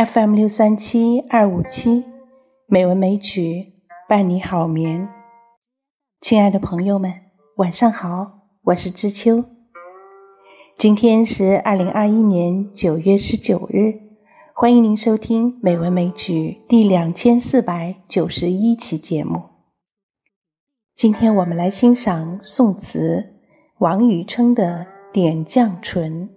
FM 六三七二五七，美文美曲伴你好眠。亲爱的朋友们，晚上好，我是知秋。今天是二零二一年九月十九日，欢迎您收听《美文美曲》第两千四百九十一期节目。今天我们来欣赏宋词王宇称的《点绛唇》。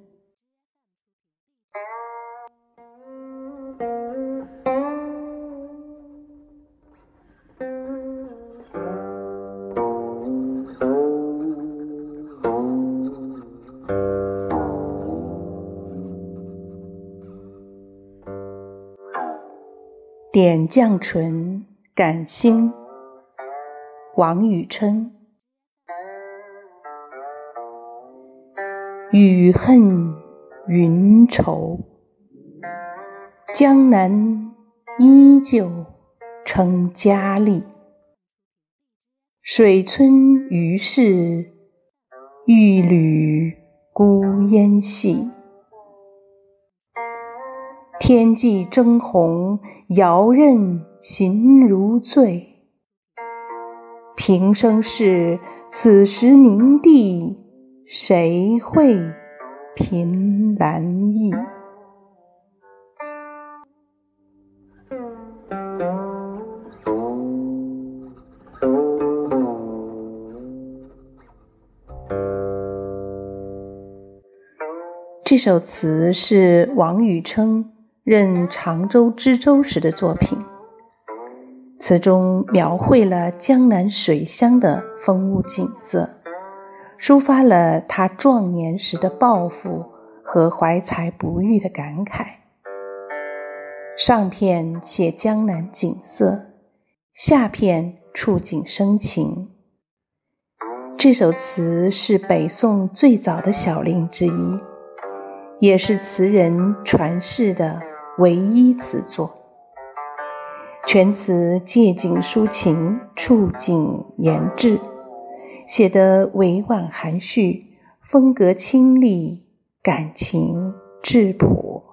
点绛唇，感兴。王宇琛。雨恨云愁，江南依旧称佳丽。水村余是玉缕孤烟细。天际争红，遥任行如醉。平生事，此时凝地，谁会凭栏意？这首词是王禹称。任常州知州时的作品，词中描绘了江南水乡的风物景色，抒发了他壮年时的抱负和怀才不遇的感慨。上片写江南景色，下片触景生情。这首词是北宋最早的小令之一，也是词人传世的。唯一词作，全词借景抒情，触景言志，写得委婉含蓄，风格清丽，感情质朴。